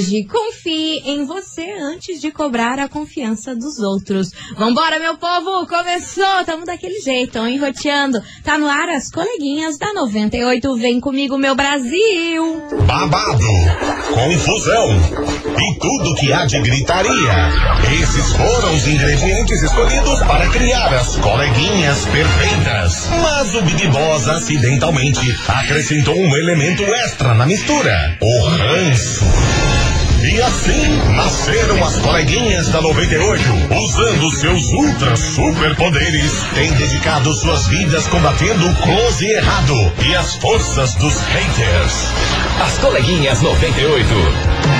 hoje. Confie em você antes de cobrar a confiança dos outros. Vambora, meu povo! Começou! Tamo daquele jeito, enroteando. Tá no ar as coleguinhas da 98. Vem comigo, meu Brasil! babado, confusão e tudo que há de gritaria. Esses foram os ingredientes escolhidos para criar as coleguinhas perfeitas. Mas o Big Boss acidentalmente acrescentou um elemento extra na mistura: o ranço. E assim nasceram as coleguinhas da 98, usando seus ultra super poderes, têm dedicado suas vidas combatendo o close errado e as forças dos haters. As coleguinhas 98.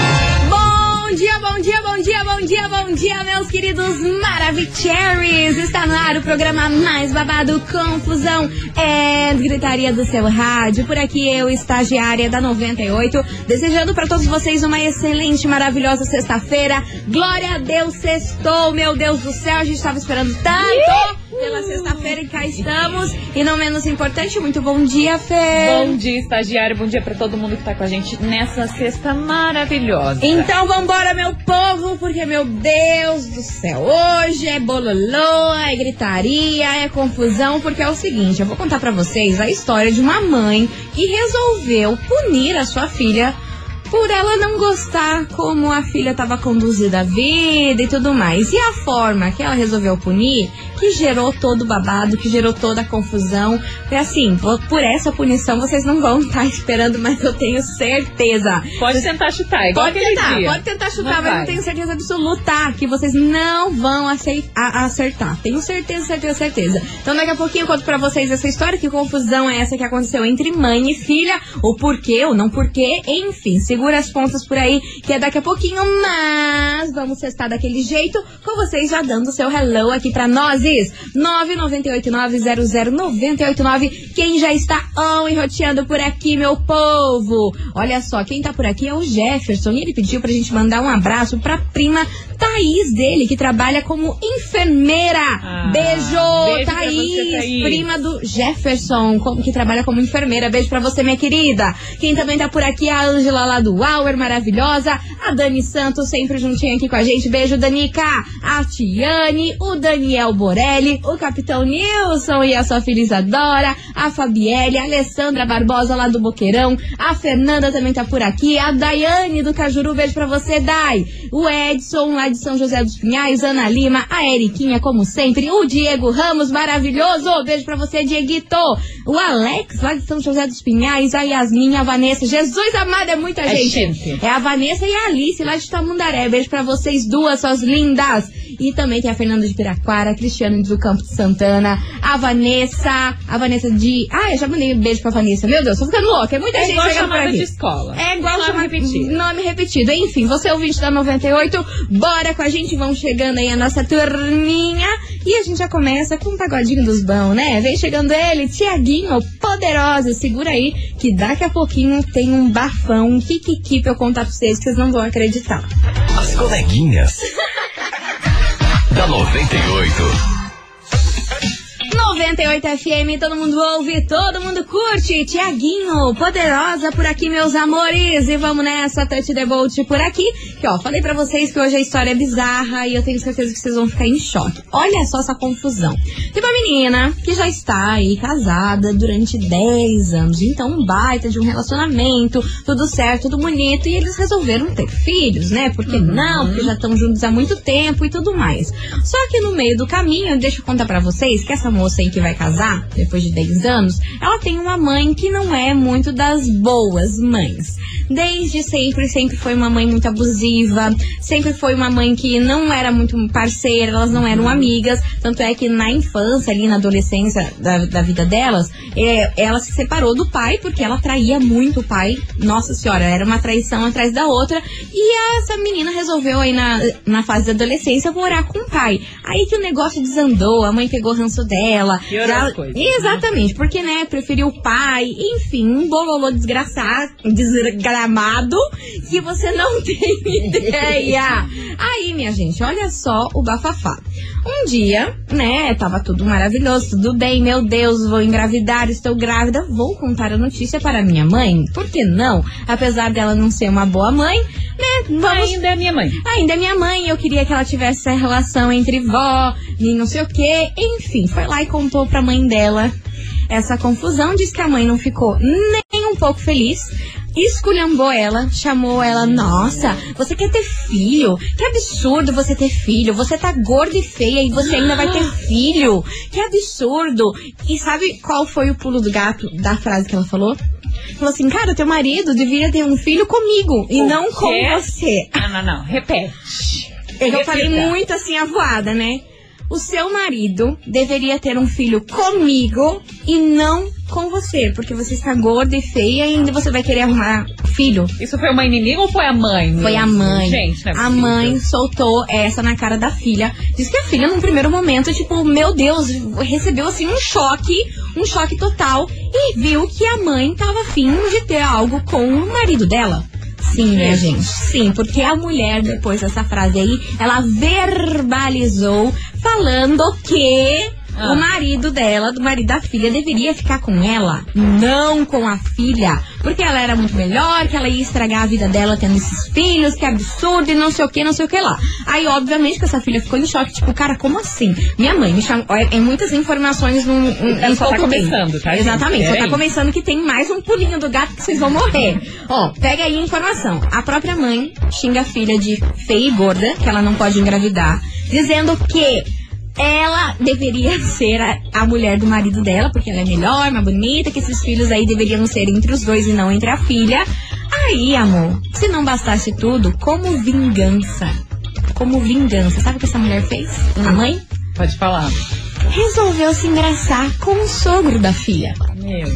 Bom dia, bom dia, bom dia, bom dia, bom dia, meus queridos Maravicheries! Está no ar o programa mais babado, Confusão é Gritaria do seu rádio. Por aqui eu, estagiária da 98, desejando para todos vocês uma excelente, maravilhosa sexta-feira. Glória a Deus, sextou, meu Deus do céu, a gente estava esperando tanto pela sexta-feira e cá estamos. E não menos importante, muito bom dia, Fê! Bom dia, estagiário. Bom dia pra todo mundo que tá com a gente nessa sexta maravilhosa. Então vambora, meu povo, porque, meu Deus do céu, hoje é bololô, é gritaria, é confusão, porque é o seguinte, eu vou contar pra vocês a história de uma mãe que resolveu punir a sua filha por ela não gostar como a filha estava conduzida a vida e tudo mais. E a forma que ela resolveu punir, que gerou todo o babado, que gerou toda a confusão. Foi assim, por essa punição vocês não vão estar esperando, mas eu tenho certeza. Pode tentar chutar, igual Pode tentar, dia. pode tentar chutar, Não mas eu vai. tenho certeza absoluta que vocês não vão acertar. Tenho certeza, certeza, certeza. Então daqui a pouquinho eu conto pra vocês essa história, que confusão é essa que aconteceu entre mãe e filha, o porquê ou não porquê, enfim, segura as pontas por aí, que é daqui a pouquinho, mas vamos testar daquele jeito, com vocês já dando seu hello aqui pra nós. 998900989, quem já está on e roteando por aqui, meu povo? Olha só, quem tá por aqui é o Jefferson, e ele pediu pra gente mandar um abraço pra prima Thaís dele, que trabalha como enfermeira. Ah, beijo, beijo Thaís, você, Thaís. prima do Jefferson, que trabalha como enfermeira. Beijo pra você, minha querida. Quem também tá por aqui é a Ângela lá do Hour, maravilhosa. A Dani Santos, sempre juntinha aqui com a gente. Beijo, Danica. A Tiane, o Daniel Borelli, o Capitão Nilson e a sua filha Isadora. A Fabielle, a Alessandra Barbosa lá do Boqueirão. A Fernanda também tá por aqui. A Daiane do Cajuru, beijo pra você, Dai. O Edson lá de São José dos Pinhais. Ana Lima, a Eriquinha, como sempre. O Diego Ramos, maravilhoso. Beijo pra você, Dieguito. O Alex lá de São José dos Pinhais. A Yasmin, a Vanessa. Jesus amado, é muita É É a Vanessa e a Alice lá de Tamundaré. Beijo pra vocês duas, suas lindas. E também tem a Fernanda de Piraquara, a Cristiane do Campo de Santana, a Vanessa, a Vanessa de. Ah, eu já mandei um beijo pra Vanessa. Meu Deus, tô ficando louca. É muita É gente igual chegando por chamada aqui. de escola. É igual Nome chamar repetido. Nome repetido. Enfim, você é ouvinte da 98, bora com a gente, vão chegando aí a nossa turminha. E a gente já começa com um pagodinho dos bons, né? Vem chegando ele, Tiaguinho, poderosa. Segura aí, que daqui a pouquinho tem um bafão, um pra eu contar pra vocês, que vocês não vão acreditar. As coleguinhas. da 98. 98 FM, todo mundo ouve, todo mundo curte. Tiaguinho, poderosa por aqui, meus amores. E vamos nessa, Touch the Bolt por aqui. Que ó, falei pra vocês que hoje a história é bizarra e eu tenho certeza que vocês vão ficar em choque. Olha só essa confusão. Tem uma menina que já está aí casada durante 10 anos. Então, um baita de um relacionamento, tudo certo, tudo bonito. E eles resolveram ter filhos, né? Por que não? Porque já estão juntos há muito tempo e tudo mais. Só que no meio do caminho, deixa eu contar pra vocês que essa moça que vai casar, depois de 10 anos, ela tem uma mãe que não é muito das boas mães. Desde sempre, sempre foi uma mãe muito abusiva, sempre foi uma mãe que não era muito parceira, elas não eram amigas. Tanto é que na infância, ali na adolescência da, da vida delas, é, ela se separou do pai porque ela traía muito o pai. Nossa senhora, era uma traição atrás da outra. E essa menina resolveu aí na, na fase da adolescência morar com o pai. Aí que o negócio desandou, a mãe pegou ranço dela. Já- as coisas. Exatamente, porque, né, preferiu o pai, enfim, um bololô desgraçado, desgramado, que você não tem ideia. Aí, minha gente, olha só o bafafá. Um dia, né, tava tudo maravilhoso, tudo bem, meu Deus, vou engravidar, estou grávida, vou contar a notícia para minha mãe. Por que não? Apesar dela não ser uma boa mãe, né, vamos... Ainda é minha mãe. Ainda é minha mãe, eu queria que ela tivesse essa relação entre vó e não sei o que. Enfim, foi lá e contou pra mãe dela essa confusão. Diz que a mãe não ficou nem um pouco feliz. Esculhambou ela, chamou ela, nossa, você quer ter filho? Que absurdo você ter filho. Você tá gorda e feia e você ainda vai ter filho. Que absurdo. E sabe qual foi o pulo do gato da frase que ela falou? Falou assim, cara, teu marido deveria ter um filho comigo e O não com quê? você. Não, não, não. Repete. Eu Repita. falei muito assim, avoada, né? O seu marido deveria ter um filho comigo e não com você, porque você está gorda e feia e ainda você vai querer arrumar filho. Isso foi uma inimiga ou foi a mãe? Foi a mãe. Gente, é a mãe soltou essa na cara da filha. Diz que a filha, num primeiro momento, tipo, meu Deus, recebeu assim um choque, um choque total, e viu que a mãe tava afim de ter algo com o marido dela. Sim, minha gente. Sim, porque a mulher, depois dessa frase aí, ela verbalizou falando que Ah. o marido dela, do marido da filha, deveria ficar com ela, não com a filha. Porque ela era muito melhor, que ela ia estragar a vida dela tendo esses filhos, que absurdo e não sei o que, não sei o que lá. Aí, obviamente, que essa filha ficou em choque, tipo, cara, como assim? Minha mãe me chamou. É, é muitas informações num, em, Ela em só tá pouco tempo. começando, tá, gente? Exatamente, só tá Peraí. começando que tem mais um pulinho do gato que vocês vão morrer. Ó, pega aí a informação. A própria mãe xinga a filha de feia e gorda, que ela não pode engravidar, dizendo que ela deveria ser a, a mulher do marido dela, porque ela é melhor, mais bonita, que esses filhos aí deveriam ser entre os dois e não entre a filha. Aí, amor, se não bastasse tudo, como vingança. Como vingança. Sabe o que essa mulher fez? A mãe? Pode falar. Resolveu se engraçar com o sogro da filha. Meu.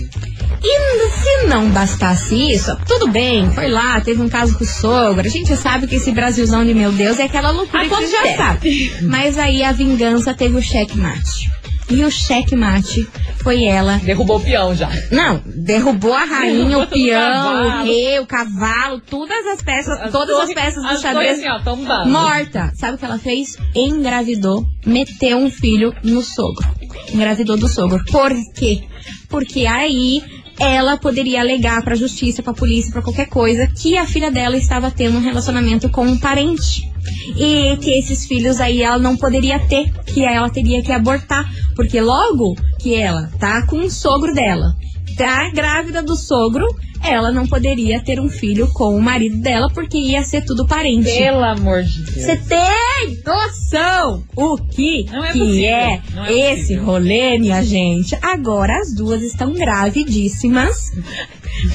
E se não bastasse isso, tudo bem, foi lá, teve um caso com o sogro. A gente sabe que esse Brasilzão de meu Deus é aquela loucura A que a gente já é. sabe. Mas aí a vingança teve o checkmate. E o checkmate foi ela. Derrubou o peão já. Não, derrubou a rainha, o peão, o cavalo. rei, o cavalo, todas as peças, todas as torres- peças do as xadrez. assim. Morta. Sabe o que ela fez? Engravidou, meteu um filho no sogro. Engravidou do sogro. Por quê? Porque aí ela poderia alegar pra justiça, pra polícia, pra qualquer coisa, que a filha dela estava tendo um relacionamento com um parente. E que esses filhos aí ela não poderia ter, que ela teria que abortar. Porque logo que ela tá com o sogro dela, tá grávida do sogro, ela não poderia ter um filho com o marido dela, porque ia ser tudo parente. Pelo amor de Deus. Você tem noção o que, Não é que possível, é, não é esse possível. rolê, minha gente? Agora as duas estão gravidíssimas.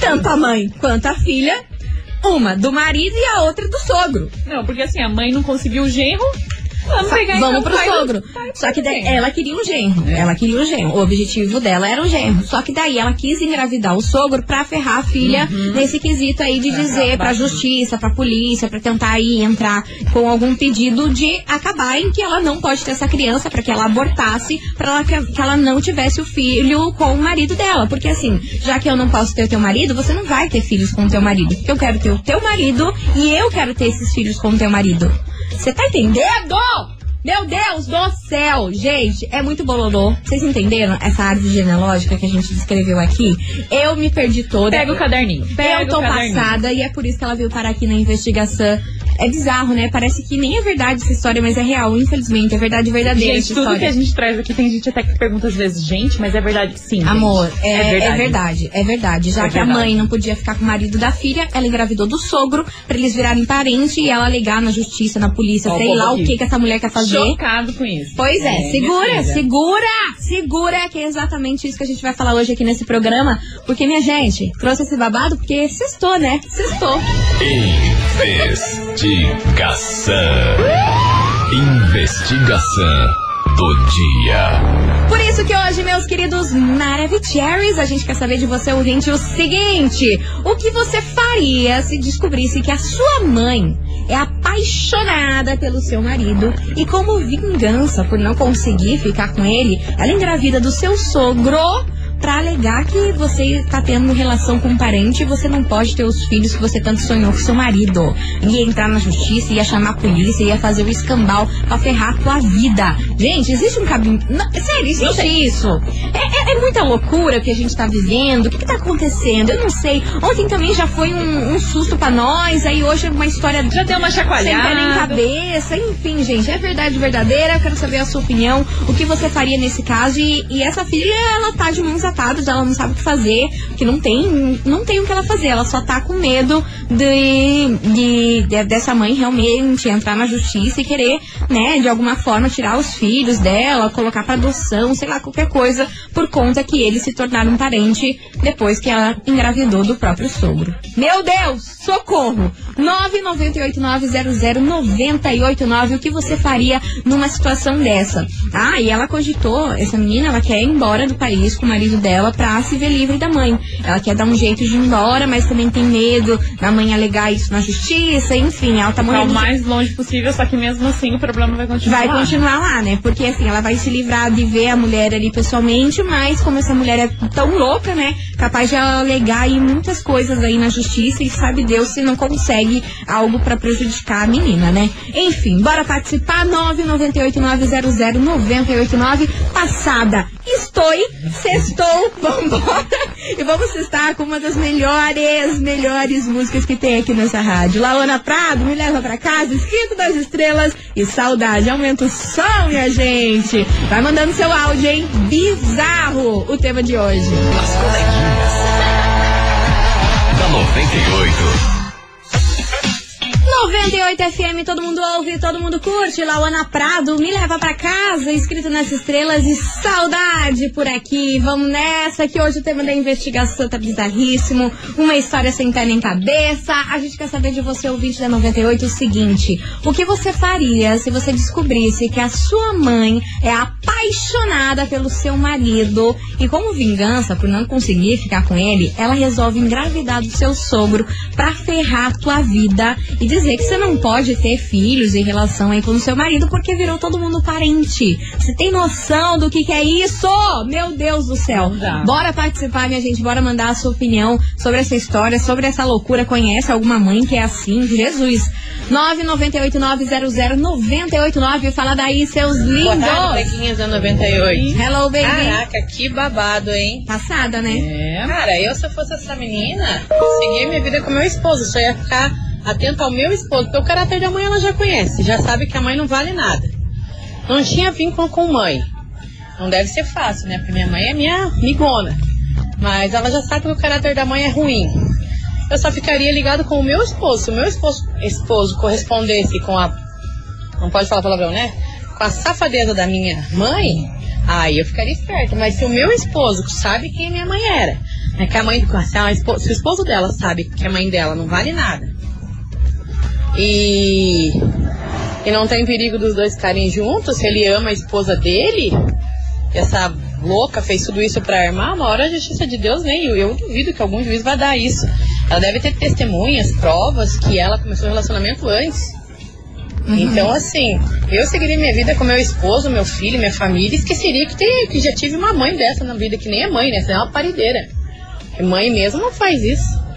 Tanto a mãe quanto a filha. Uma do marido e a outra do sogro. Não, porque assim, a mãe não conseguiu o genro. Vamos pegar Vamos pro sogro. do Só que daí ela queria um genro. É. Ela queria um genro. O objetivo dela era um genro. Só que daí ela quis engravidar o sogro pra ferrar a filha Uhum. nesse quesito aí de Pra dizer pra justiça, pra polícia, pra tentar aí entrar com algum pedido de acabar em que ela não pode ter essa criança, pra que ela abortasse, pra ela, que, que ela não tivesse o filho com o marido dela. Porque assim, já que eu não posso ter o teu marido, você não vai ter filhos com o teu marido. Porque eu quero ter o teu marido e eu quero ter esses filhos com o teu marido. Você tá entendendo? Meu Deus do céu! Gente, é muito bololô. Vocês entenderam essa árvore genealógica que a gente descreveu aqui? Eu me perdi toda. Pega o caderninho. Pega Eu tô o passada e é por isso que ela veio parar aqui na investigação. É bizarro, né? Parece que nem é verdade essa história, mas é real, infelizmente. É verdade verdadeira Gente, tudo que história. a gente traz aqui, tem gente até que pergunta às vezes, gente, mas é verdade que sim. Amor, é, é verdade. é verdade, é verdade. Já É que a verdade. mãe não podia ficar com o marido da filha, ela engravidou do sogro pra eles virarem parente e ela alegar na justiça, na polícia, Ó, o sei lá o aqui. que, que essa mulher quer fazer. Chocado com isso. Pois é, minha segura, segura, segura, que é exatamente isso que a gente vai falar hoje aqui nesse programa. Porque, minha gente, trouxe esse babado porque sextou, né? Sextou. Investigação. Investigação do dia. Por isso que hoje, meus queridos Maravicheries, a gente quer saber de você, ouvinte, o seguinte: o que você faria se descobrisse que a sua mãe é apaixonada pelo seu marido e, como vingança por não conseguir ficar com ele, ela engravida do seu sogro pra alegar que você tá tendo relação com um parente e você não pode ter os filhos que você tanto sonhou com seu marido. Ia entrar na justiça, ia chamar a polícia, ia fazer o escambau pra ferrar a tua vida. Gente, existe um caminho. Não, sério, existe isso. É, é- é muita loucura que a gente tá vivendo. O que, que tá acontecendo? Eu não sei. Ontem também já foi um, um susto pra nós, aí hoje é uma história Já deu uma sem pé nem chacoalhada. cabeça, enfim, gente, é verdade verdadeira. Eu quero saber a sua opinião, o que você faria nesse caso. E, e essa filha, ela tá de mãos atadas, ela não sabe o que fazer, que não tem, não tem o que ela fazer. Ela só tá com medo de, de, de- dessa mãe realmente entrar na justiça e querer, né, de alguma forma tirar os filhos dela, colocar pra adoção, sei lá, qualquer coisa, por conta que eles se tornaram parente depois que ela engravidou do próprio sogro. Meu Deus, socorro! 998900989, o que você faria numa situação dessa? Ah, e ela cogitou, essa menina, ela quer ir embora do país com o marido dela pra se ver livre da mãe. Ela quer dar um jeito de ir embora, mas também tem medo da mãe alegar isso na justiça, enfim, ela tá o morrendo de mais longe possível, só que mesmo assim o problema vai continuar. Vai continuar lá, né? Porque assim, ela vai se livrar de ver a mulher ali pessoalmente, mas como essa mulher é tão louca, né? Capaz de alegar aí muitas coisas aí na justiça e sabe Deus se não consegue algo pra prejudicar a menina, né? Enfim, bora participar 998900989 passada. Estou, sextou, vambora. E vamos estar com uma das melhores, melhores músicas que tem aqui nessa rádio. Laona Prado, me leva pra casa, escrito das estrelas e saudade. Aumenta o som, minha gente. Vai mandando seu áudio, hein? Bizarro o tema de hoje. As coleguinhas. Da 98. 98 FM, todo mundo ouve, todo mundo curte. Lauana Prado, me leva pra casa, escrito nas estrelas e saudade por aqui. Vamos nessa, que hoje o tema da investigação tá bizarríssimo. Uma história sem pé nem cabeça. A gente quer saber de você, ouvinte da 98, o seguinte: o que você faria se você descobrisse que a sua mãe é apaixonada pelo seu marido e, como vingança por não conseguir ficar com ele, ela resolve engravidar do seu sogro pra ferrar tua vida e dizer que você não pode ter filhos em relação aí com o seu marido porque virou todo mundo parente. Você tem noção do que, que é isso? Meu Deus do céu. Bora participar, minha gente. Bora mandar a sua opinião sobre essa história, sobre essa loucura. Conhece alguma mãe que é assim? Jesus. 998900989. Fala daí, seus Boa tarde, lindos. da 98. Hello, baby. Caraca, que babado, hein? Passada, né? É. Cara, eu se eu fosse essa menina, seguir minha vida com meu esposo. Só ia ficar atento ao meu esposo. Porque o caráter da mãe ela já conhece. Já sabe que a mãe não vale nada. Não tinha vínculo com mãe. Não deve ser fácil, né? Porque minha mãe é minha amigona. Mas ela já sabe que o caráter da mãe é ruim. Eu só ficaria ligado com o meu esposo. Se o meu esposo, esposo correspondesse com a. Não pode falar palavrão, né? Com a safadeza da minha mãe, aí eu ficaria esperta. Mas se o meu esposo sabe quem a minha mãe era, é que a mãe. Se, a se o esposo dela sabe que a mãe dela não vale nada. E. E não tem perigo dos dois ficarem juntos, se ele ama a esposa dele, essa louca fez tudo isso pra armar, uma hora a justiça de Deus vem. Eu, eu duvido que algum juiz vai dar isso. Ela deve ter testemunhas, provas que ela começou o relacionamento antes. Então, assim, eu seguiria minha vida com meu esposo, meu filho, minha família, e esqueceria que, tem, que já tive uma mãe dessa na vida, que nem é mãe, né? Essa é uma parideira. Mãe mesmo não faz isso.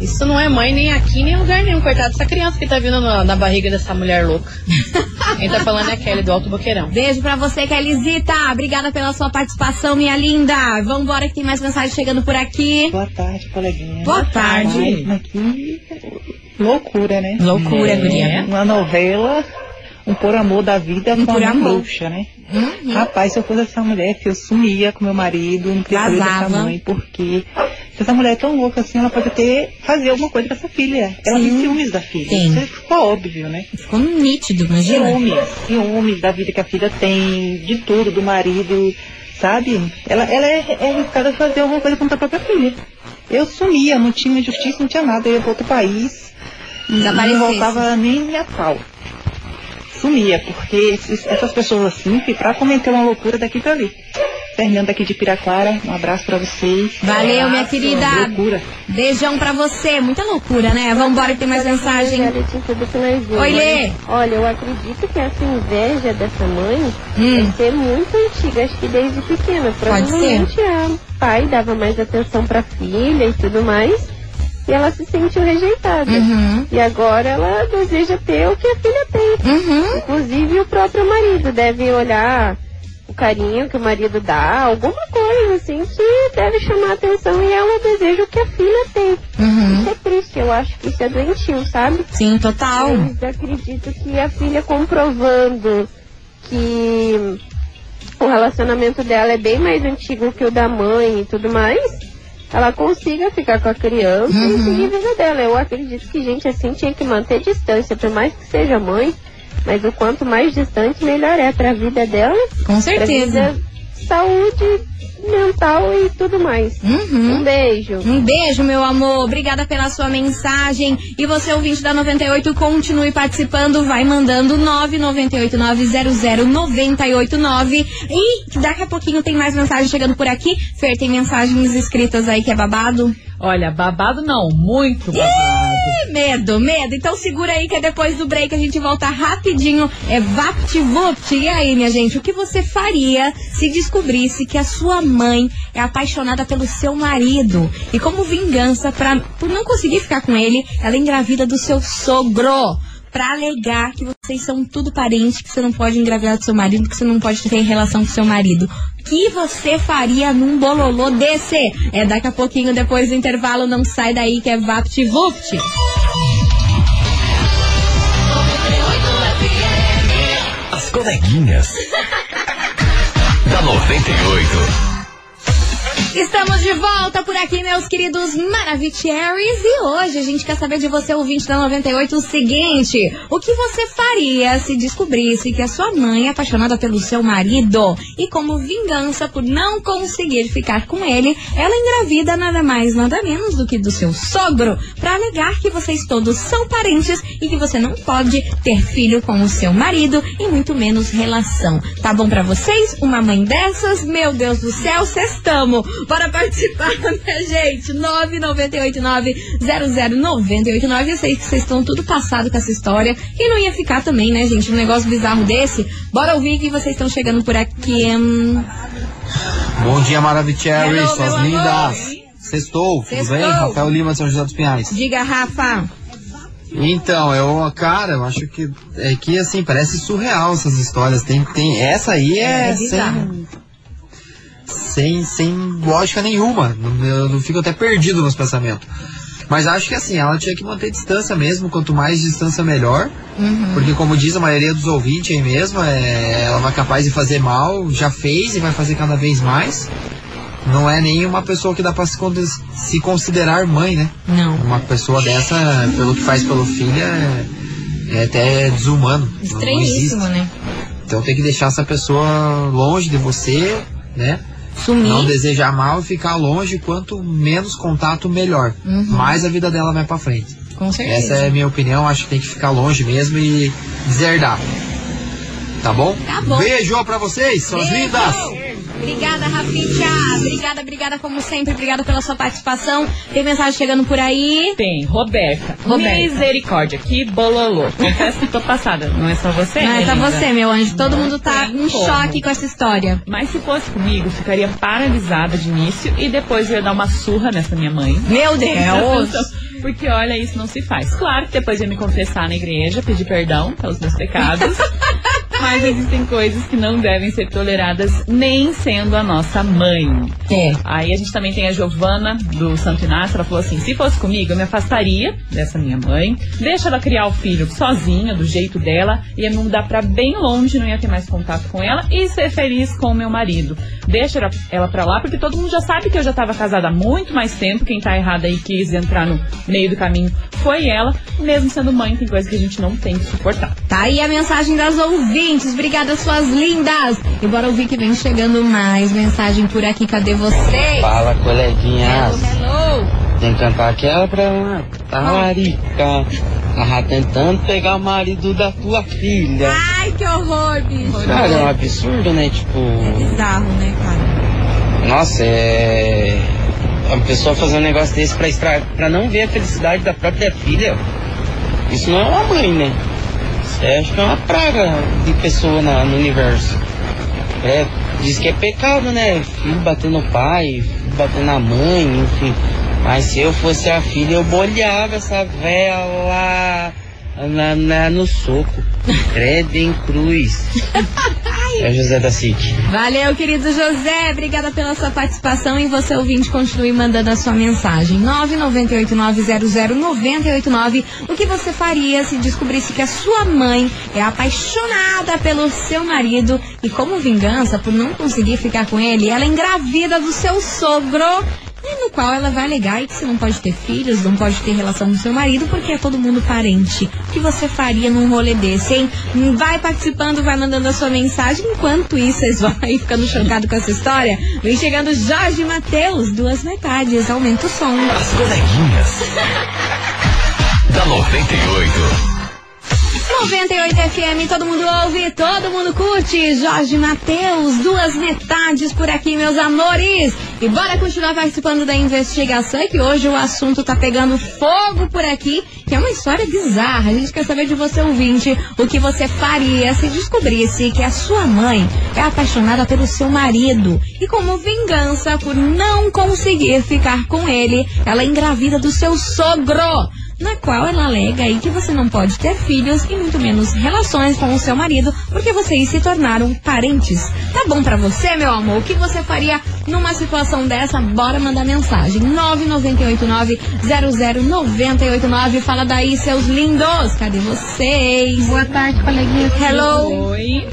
Isso não é mãe nem aqui, nem em lugar nenhum. Coitado dessa criança que tá vindo na, na barriga dessa mulher louca. Quem tá falando é a Kelly do Alto Boqueirão. Beijo pra você, Kelizita. Obrigada pela sua participação, minha linda. Vambora que tem mais mensagem chegando por aqui. Boa tarde, coleguinha. Boa tarde. Que loucura, né? Loucura, É. guria. Uma novela, um por amor da vida Um com por amor. bruxa, né? Uhum. Rapaz, se eu fosse essa mulher, eu sumia com meu marido, não queria dessa mãe, porque essa mulher é tão louca assim, ela pode ter, fazer alguma coisa com essa filha. Ela Sim. tem ciúmes da filha. Tem. Isso ficou óbvio, né? Ficou nítido, imagina. Ciúmes, ciúmes da vida que a filha tem, de tudo, do marido, sabe? Ela, ela é, é arriscada a fazer alguma coisa contra a própria filha. Eu sumia, não tinha justiça, não tinha nada, eu ia para outro país não voltava nem a pau. Sumia, porque esses- essas pessoas assim, pra cometer uma loucura daqui pra ali. Fernanda aqui de Piraquara. Um abraço pra vocês. Valeu, minha querida. Loucura. Beijão pra você. Muita loucura, né? Vambora que tem mais mensagem. Oi, Lê. Olha, eu acredito que essa inveja dessa mãe Hum. deve ser muito antiga, acho que desde pequena. Pode Provavelmente a pai dava mais atenção pra filha e tudo mais, e ela se sentiu rejeitada. Uhum. E agora ela deseja ter o que a filha tem. Uhum. Inclusive o próprio marido deve olhar o carinho que o marido dá, alguma coisa assim que deve chamar a atenção e ela deseja o que a filha tem. Uhum. Isso é triste, eu acho que isso é doentio, sabe? Sim, total. Mas acredito que a filha comprovando que o relacionamento dela é bem mais antigo que o da mãe e tudo mais, ela consiga ficar com a criança e Uhum. seguir a vida dela. Eu acredito que gente assim tinha que manter distância, por mais que seja mãe, mas o quanto mais distante, melhor é pra vida dela, Com certeza. vida, saúde mental e tudo mais. Uhum. Um beijo. Um beijo, meu amor. Obrigada pela sua mensagem. E você, ouvinte da 98, continue participando. Vai mandando 998900989. E daqui a pouquinho tem mais mensagem chegando por aqui. Fer, tem mensagens escritas aí que é babado? Olha, babado não, muito babado. Ih, medo, medo. Então segura aí que é depois do break a gente volta rapidinho. É VaptVupt. E aí, minha gente, o que você faria se descobrisse que a sua mãe é apaixonada pelo seu marido? E como vingança pra, por não conseguir ficar com ele, ela engravida do seu sogro. Pra alegar que vocês são tudo parente, que você não pode engravidar do seu marido, que você não pode ter relação com seu marido. O que você faria num bololô desse? É daqui a pouquinho, depois do intervalo, não sai daí que é VaptVupt. As coleguinhas. da 98. Estamos de volta por aqui, meus queridos Maravicheries. E hoje a gente quer saber de você, ouvinte da 98, o seguinte: o que você faria se descobrisse que a sua mãe é apaixonada pelo seu marido e, como vingança por não conseguir ficar com ele, ela engravida nada mais, nada menos do que do seu sogro, para alegar que vocês todos são parentes e que você não pode ter filho com o seu marido e muito menos relação. Tá bom pra vocês? Uma mãe dessas? Meu Deus do céu, cestamos! Bora participar, minha gente! 998900989. Eu sei que vocês estão tudo passado com essa história. E não ia ficar também, né, gente? Um negócio bizarro desse. Bora ouvir que vocês estão chegando por aqui. Hum, Bom dia, Maravicherry, suas amor. lindas. Sextou, tudo Sextou. bem? Rafael Lima, São José dos Pinhais. Diga, Rafa. Então, eu, cara, eu acho que é que assim, parece surreal essas histórias. Tem, tem, essa aí é, É sem, sem, sem lógica nenhuma. Eu não fico até perdido nos pensamentos. Mas acho que assim, ela tinha que manter distância mesmo, quanto mais distância melhor. Uhum. Porque como diz a maioria dos ouvintes aí mesmo, é, ela não é capaz de fazer mal, já fez e vai fazer cada vez mais. Não é nem uma pessoa que dá pra se, se considerar mãe, né? Não. Uma pessoa dessa, pelo que faz pelo filho, é, é até desumano. Estranhíssimo, né? Então tem que deixar essa pessoa longe de você, né? Sumir. Não desejar mal e ficar longe, quanto menos contato, melhor. Uhum. Mais a vida dela vai pra frente. Com certeza. Essa é a minha opinião, acho que tem que ficar longe mesmo e deserdar. Tá bom? Tá bom. Beijo pra vocês, suas Beijo! lindas! Obrigada, Rafinha. Obrigada, obrigada como sempre. Obrigada pela sua participação. Tem mensagem chegando por aí. Tem, Roberta. Roberta. Misericórdia, que bololô. Confesso que tô passada. Não é só você, Não, é só linda? você, meu anjo. Todo mundo tá em como. choque com essa história. Mas se fosse comigo, ficaria paralisada de início e depois ia dar uma surra nessa minha mãe. Meu Deus! Porque olha, isso não se faz. Claro que depois ia me confessar na igreja, pedir perdão pelos meus pecados. Mas existem coisas que não devem ser toleradas, nem sendo a nossa mãe. É. Aí a gente também tem a Giovana, do Santo Inácio, ela falou assim, se fosse comigo, eu me afastaria dessa minha mãe, deixa ela criar o filho sozinha, do jeito dela, ia me mudar pra bem longe, não ia ter mais contato com ela, e ser feliz com o meu marido. Deixa ela- ela pra lá, porque todo mundo já sabe que eu já tava casada há muito mais tempo, quem tá errado aí quis entrar no meio do caminho foi ela, mesmo sendo mãe, tem coisa que a gente não tem que suportar. Tá aí a mensagem das ouvintes. Obrigada, suas lindas. E bora ouvir que vem chegando mais mensagem por aqui. Cadê vocês? Fala, coleguinhas. Hello. Tem que cantar aquela pra Tarica. Tava tentando pegar o marido da tua filha. Ai, que horror, bicho. Cara, é um absurdo, né? Tipo, É bizarro, né, cara? Nossa, é. Uma pessoa fazer um negócio desse pra, estra... pra não ver a felicidade da própria filha. Isso não é uma mãe, né? É, acho que é uma praga de pessoa na- no universo. É, diz que é pecado, né? Filho batendo no pai, filho batendo na mãe, enfim. Mas se eu fosse a filha, eu bolhava essa lá na, na- no soco. Credo em cruz. É José da City. Valeu, querido José. Obrigada pela sua participação e você ouvinte continue mandando a sua mensagem. 998900989. O que você faria se descobrisse que a sua mãe é apaixonada pelo seu marido e como vingança por não conseguir ficar com ele, ela é engravida do seu sogro? No qual ela vai alegar que você não pode ter filhos, não pode ter relação com seu marido, porque é todo mundo parente. O que você faria num rolê desse, hein? Vai participando, vai mandando a sua mensagem. Enquanto isso, vocês vão aí ficando chocados com essa história. Vem chegando Jorge Matheus, duas metades. Aumenta o som. As coleguinhas. da 98. 98 FM, todo mundo ouve, todo mundo curte. Jorge Matheus, duas metades por aqui, meus amores. E bora continuar participando da investigação, que hoje o assunto tá pegando fogo por aqui, que é uma história bizarra. A gente quer saber de você, ouvinte, o que você faria se descobrisse que a sua mãe é apaixonada pelo seu marido. E como vingança por não conseguir ficar com ele, ela engravida do seu sogro na qual ela alega aí que você não pode ter filhos e muito menos relações com o seu marido, porque vocês se tornaram parentes. Tá bom pra você, meu amor? O que você faria numa situação dessa? Bora mandar mensagem. 998900989. Fala daí, seus lindos. Cadê vocês? Boa tarde, coleguinha. Hello. Oi.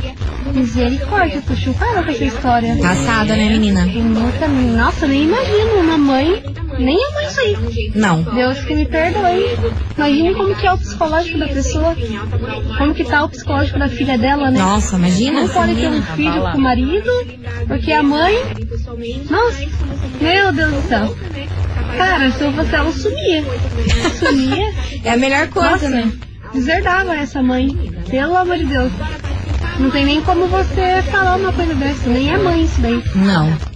Misericórdia, tô chocada com essa história. Passada, né, menina? Nossa, nem imagino uma mãe, nem mãe isso aí. Não. Deus que me perdoe. Imagine como que é o psicológico da pessoa, como que tá o psicológico da filha dela, né? Nossa, imagina. Não pode ter um filho com o marido, porque a mãe. Nossa, meu Deus do céu. Cara, se eu fosse ela, sumia. Sumia. É a melhor coisa, Nossa, né? deserdava essa mãe. Pelo amor de Deus. Não tem nem como você falar uma coisa dessa. Nem é mãe isso daí. Não.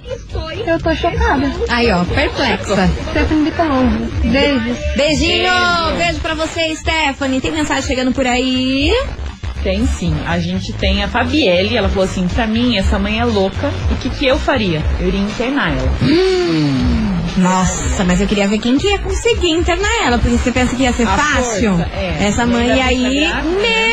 Eu tô chocada. Aí, ó, perplexa. Stephanie de Colombo. Beijos. Beijinho! Beijo pra você, Stephanie. Tem mensagem chegando por aí? Tem sim. A gente tem a Fabielle, ela falou assim, pra mim essa mãe é louca. E o que, que eu faria? Eu iria internar ela. Nossa, mas eu queria ver quem que ia conseguir internar ela, porque você pensa que ia ser A fácil? força, é. Essa mãe Ainda aí, grávida, né? meu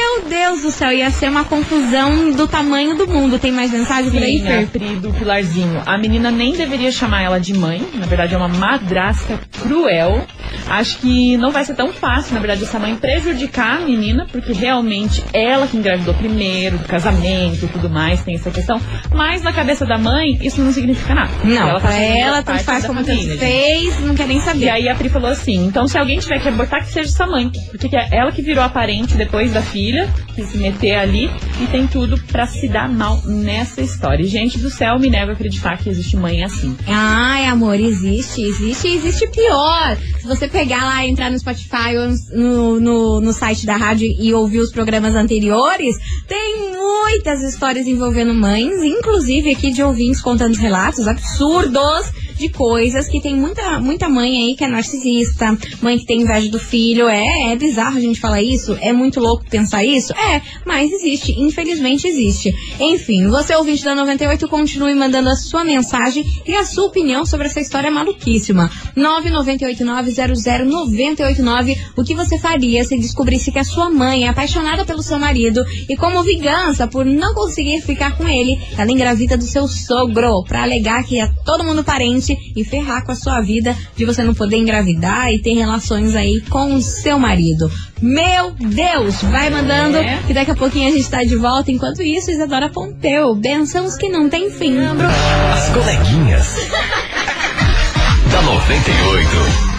Deus do céu, ia ser uma confusão do tamanho do mundo. Tem mais mensagem por aí, Sim, Fer? Pri do Pilarzinho. A menina nem deveria chamar ela de mãe. Na verdade, é uma madrasta cruel. Acho que não vai ser tão fácil, na verdade, essa mãe prejudicar a menina, porque realmente ela que engravidou primeiro, do casamento e tudo mais, tem essa questão. Mas na cabeça da mãe, isso não significa nada. Não, ela pra fazendo ela, tanto faz como família, fez, não quer nem E saber. aí a Pri falou assim, então se alguém tiver que abortar, que seja sua mãe. Porque que é ela que virou a parente depois da filha, que se meter ali e tem tudo pra se dar mal nessa história. Gente do céu, me nega acreditar que existe mãe assim. Ai, amor, existe, existe, existe pior. Se você pegar lá, entrar no Spotify ou no, no, no site da rádio e ouvir os programas anteriores, tem muitas histórias envolvendo mães, inclusive aqui de ouvintes contando relatos absurdos de coisas que tem muita, muita mãe aí que é narcisista, mãe que tem inveja do filho. É, é bizarro a gente falar isso, é muito louco pensar isso. É, mas existe, infelizmente existe. Enfim, você ouvinte da 98, continue mandando a sua mensagem e a sua opinião sobre essa história maluquíssima. 998900989. O que você faria se descobrisse que a sua mãe é apaixonada pelo seu marido e como vingança por não conseguir ficar com ele, ela engravida do seu sogro pra alegar que é todo mundo parente e ferrar com a sua vida de você não poder engravidar e ter relações aí com o seu marido. Meu Deus, vai mandando É. que daqui a pouquinho a gente tá de volta. Enquanto isso, Isadora Pompeu, bençãos que não tem fim. As coleguinhas. da 98.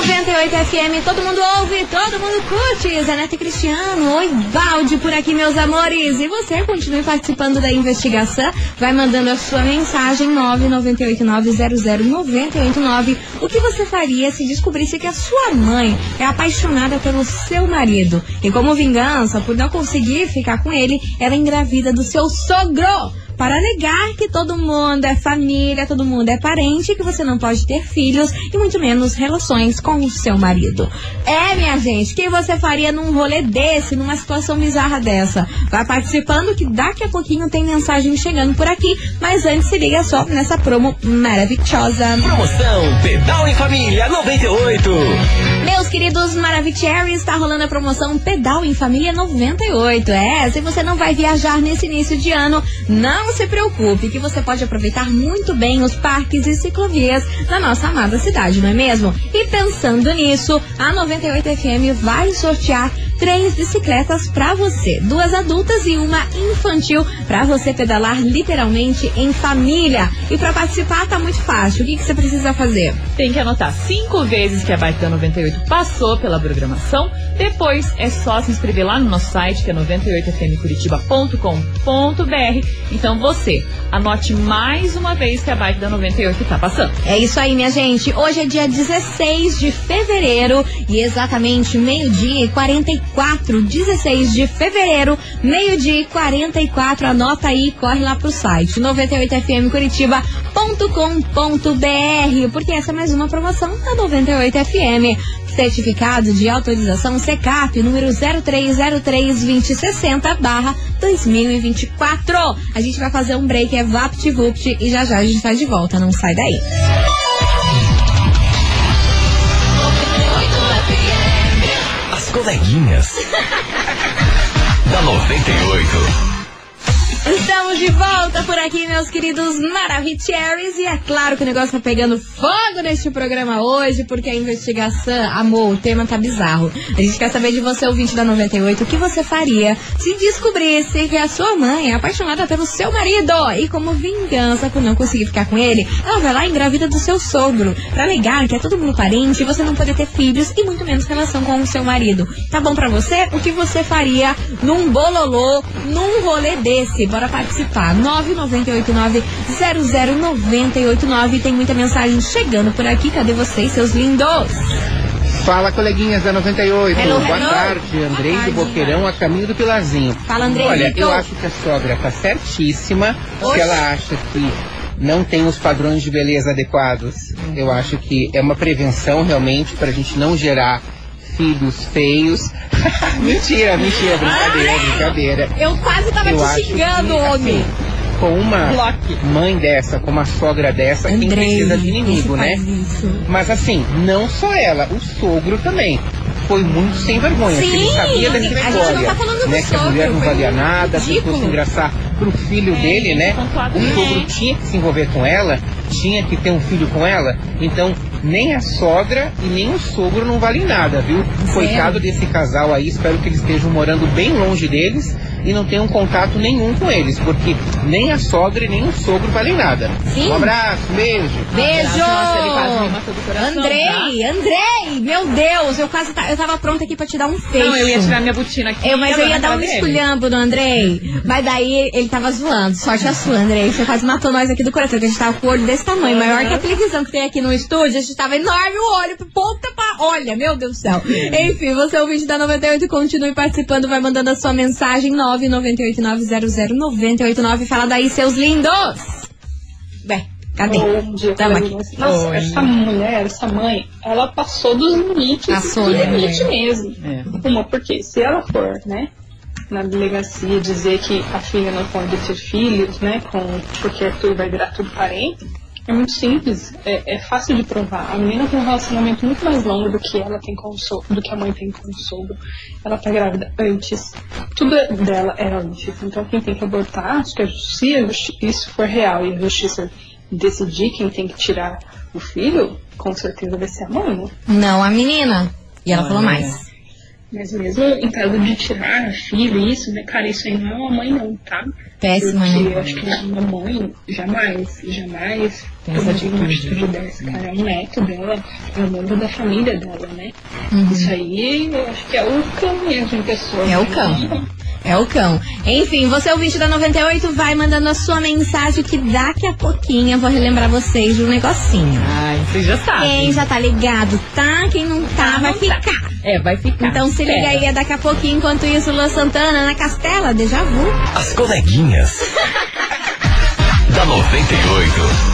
98 FM, todo mundo ouve, todo mundo curte. Zé Neto e Cristiano, oi, balde por aqui, meus amores. E você continue participando da investigação, vai mandando a sua mensagem 998900989. O que você faria se descobrisse que a sua mãe é apaixonada pelo seu marido? E como vingança, por não conseguir ficar com ele, ela engravida do seu sogro. Para alegar que todo mundo é família, todo mundo é parente, que você não pode ter filhos e muito menos relações com o seu marido. É, minha gente, o que você faria num rolê desse, numa situação bizarra dessa? Vai participando que daqui a pouquinho tem mensagem chegando por aqui, mas antes se liga só nessa promo maravilhosa. Promoção Pedal em Família 98. Queridos Maravicherry, está rolando a promoção Pedal em Família 98. É, se você não vai viajar nesse início de ano, não se preocupe, que você pode aproveitar muito bem os parques e ciclovias da nossa amada cidade, não é mesmo? E pensando nisso, a 98 FM vai sortear três bicicletas para você, duas adultas e uma infantil para você pedalar literalmente em família. E para participar tá muito fácil. O que, que você precisa fazer? Tem que anotar cinco vezes que a Bike da 98 passou pela programação. Depois é só se inscrever lá no nosso site, que é 98fmcuritiba.com.br. Então você, anote mais uma vez que a Bike da 98 tá passando. É isso aí, minha gente. Hoje é dia 16 de fevereiro e exatamente meio-dia e 44, 16 de fevereiro, meio-dia e 44. Anota aí, corre lá pro site 98fmcuritiba.com.br, porque essa é mais uma promoção da 98FM. Certificado de autorização CECAP número 03032060 barra 2024. A gente vai fazer um break, é VaptVupt e já já a gente tá de volta, não sai daí. Coleguinhas. da 98. Estamos de volta por aqui, meus queridos Maravicheries. E é claro que o negócio tá pegando fogo neste programa hoje, porque a investigação, amor, o tema tá bizarro. A gente quer saber de você, ouvinte da 98, o que você faria se descobrisse que a sua mãe é apaixonada pelo seu marido e, como vingança por não conseguir ficar com ele, ela vai lá engravida do seu sogro, pra negar que é todo mundo parente você não poder ter filhos e muito menos relação com o seu marido. Tá bom pra você? O que você faria num bololô, num rolê desse? Participar. 998900989. Tem muita mensagem chegando por aqui. Cadê vocês, seus lindos? Fala, coleguinhas da 98. Hello, Boa hello. tarde, Andrei Boa do tarde. Boqueirão a caminho do Pilarzinho. Fala, Andrei. Olha, eu acho que a sogra tá certíssima, Oxe. que ela acha que não tem os padrões de beleza adequados. Eu acho que é uma prevenção realmente pra gente não gerar filhos feios. mentira, mentira, brincadeira, brincadeira. Eu quase tava Eu te xingando, homem. assim, com uma Bloque. mãe dessa, com uma sogra dessa, quem Andrei, precisa de inimigo, né? isso. Mas assim, não só ela, o sogro também. Foi muito sem vergonha, Sim, que ele sabia a não história. tá né, que a sogro, mulher não valia nada, tentou se engraçar pro filho dele, né? O sogro tinha que se envolver com ela, tinha que ter um filho com ela. Então, nem a sogra e nem o sogro não valem nada, viu? Coitado desse casal aí, espero que eles estejam morando bem longe deles e não tenham contato nenhum com eles, porque nem a sogra e nem o sogro valem nada. Sim. Um abraço, beijo. Beijo! Nossa, ele quase me matou do coração, Andrei, Andrei, meu Deus, eu quase ta- eu tava pronta aqui pra te dar um fecho. Não, eu ia tirar minha botina aqui. Eu, mas eu ia dar um esculhambo no Andrei. Mas daí ele tava zoando. Sorte a sua, Andrei. Você quase matou nós aqui do coração, que a gente tava com o olho desse tamanho, maior que a televisão que tem aqui no estúdio. A gente tava enorme o olho, ponta pra. Olha, meu Deus do céu. Enfim, você é o vídeo da 98 continue participando, vai mandando a sua mensagem 998900989. Fala daí, seus lindos! Bem, cadê? Bom dia, Tamo aqui. Nossa, Oi. essa mulher, essa mãe, ela passou dos limites Passou, do né, limite mesmo. É. Uma, porque se ela for, né, na delegacia dizer que a filha não pode ter filhos, né, com, porque Arthur vai virar tudo parente, é muito simples, é, é fácil de provar. A menina tem um relacionamento muito mais longo do que ela tem com o sogro, do que a mãe tem com o sogro. Ela tá grávida antes. Tudo dela é antes. Então quem tem que abortar, acho que a justiça, se isso for real e a justiça decidir quem tem que tirar o filho, com certeza vai ser a mãe, né? Não, a menina. E ela Olha. falou mais. Mas mesmo em caso de tirar a filha, isso, né, cara, isso aí não é uma mãe não, tá? Péssima, Porque né? eu acho que uma mãe jamais, jamais Tem essa uma atitude. dessa, cara. É um neto dela, é um membro da família dela, né? Uhum. Isso aí eu acho que é o cão mesmo em pessoa. É o cão. É o cão. Enfim, você ouvinte da 98, vai mandando a sua mensagem que daqui a pouquinho eu vou relembrar vocês de um negocinho. Ai, você já sabe. Quem já tá ligado, tá? Quem não tá, vai ficar. É, vai ficar. Então se liga Espera. aí, é daqui a pouquinho. Enquanto isso, Lua Santana na Castela, déjà vu. As coleguinhas. da 98.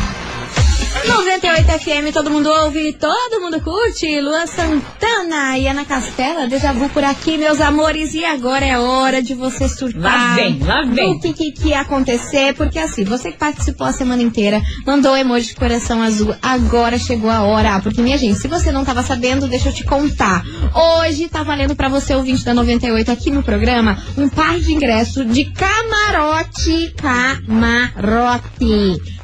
98 FM, todo mundo ouve, todo mundo curte. Lua Santana e Ana Castela, déjà vu por aqui, meus amores. E agora é hora de você surtar. Lá vem, lá vem. O que, que, que ia acontecer? Porque assim, você que participou a semana inteira, mandou emoji de coração azul, agora chegou a hora. Ah, Porque, minha gente, se você não tava sabendo, deixa eu te contar. Hoje tá valendo pra você, ouvinte da 98, aqui no programa, um par de ingresso de camarote. Camarote.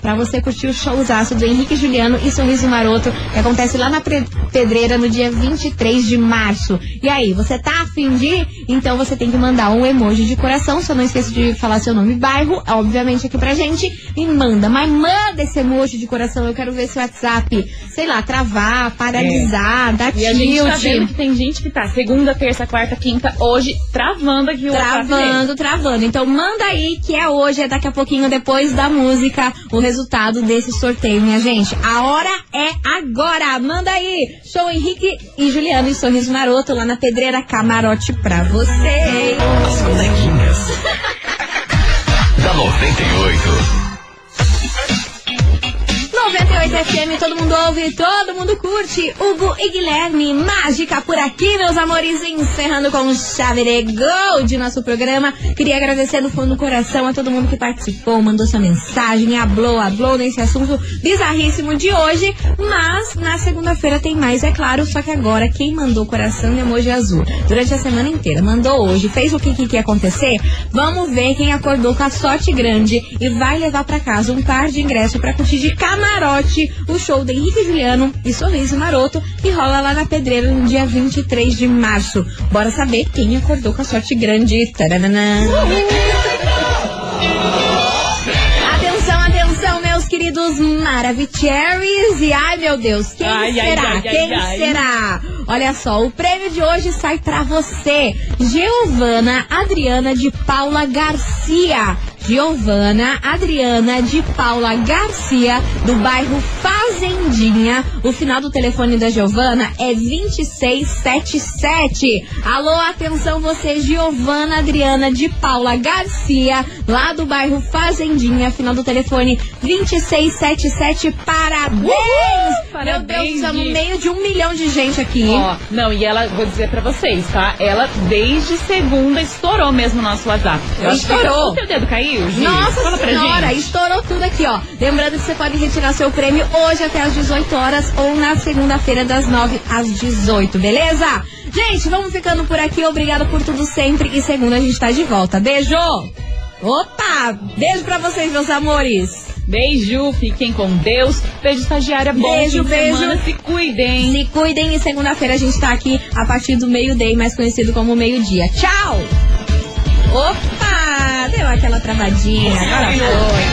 Pra você curtir o showzaço do Henrique Juliano e Sorriso Maroto, que acontece lá na Pedreira no dia 23 de março. E aí, você tá afim de ir? Então você tem que mandar um emoji de coração, só não esqueça de falar seu nome e bairro, obviamente aqui pra gente, e manda. Mas manda esse emoji de coração, eu quero ver seu WhatsApp, sei lá, travar, paralisar, dar E a gente tá vendo que tem gente que tá segunda, terça, quarta, quinta, hoje, travando aqui o WhatsApp. Travando, travando. Então manda aí que é hoje, é daqui a pouquinho depois da música, o resultado desse sorteio, minha gente. A hora é agora. Manda aí. Show Henrique e Juliano e Sorriso Maroto lá na Pedreira Camarote pra vocês. As coleguinhas. da 98. 98 FM, todo mundo ouve, todo mundo curte. Hugo e Guilherme, mágica por aqui, meus amores, encerrando com chave de gol de nosso programa. Queria agradecer do fundo do coração a todo mundo que participou, mandou sua mensagem, hablou, hablou nesse assunto bizarríssimo de hoje. Mas na segunda-feira tem mais, é claro, só que agora quem mandou coração e emoji azul durante a semana inteira, mandou hoje, fez o que, que, ia acontecer, vamos ver quem acordou com a sorte grande e vai levar pra casa um par de ingressos pra curtir de camarote o show de Henrique Juliano e Sorriso Maroto que rola lá na Pedreira no dia 23 de março. Bora saber quem acordou com a sorte grande. Taranana. Atenção, atenção, meus queridos Maravicheries. E ai, meu Deus, quem Ai, será? ai, ai, quem será? Olha só, o prêmio de hoje sai pra você. Giovana Adriana de Paula Garcia. Giovana Adriana de Paula Garcia, do bairro Fazendinha. O final do telefone da Giovana é 2677. Alô, atenção você, Giovana Adriana de Paula Garcia, lá do bairro Fazendinha. Final do telefone 2677. Parabéns! Parabéns, Meu Deus, estamos no meio de um milhão de gente aqui. Ó, não, e ela, vou dizer pra vocês, tá? Ela, desde segunda, estourou mesmo o nosso WhatsApp. Eu Estourou. O teu dedo caiu, Gi? Nossa Fala pra senhora, gente. estourou tudo aqui, ó. Lembrando que você pode retirar seu prêmio hoje até às 18 horas ou na segunda-feira das 9 às 18, beleza? Gente, vamos ficando por aqui. Obrigada por tudo sempre. E segunda a gente tá de volta. Beijo! Opa! Beijo pra vocês, meus amores. Beijo, fiquem com Deus. Beijo, estagiária. Bom Beijo, beijo. semana, se cuidem. Se cuidem e segunda-feira a gente tá aqui a partir do meio-day, mais conhecido como meio-dia. Tchau! Opa! Deu aquela travadinha. Agora foi.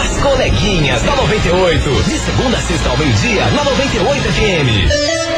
As coleguinhas da 98. De segunda a sexta ao meio-dia, na 98 FM.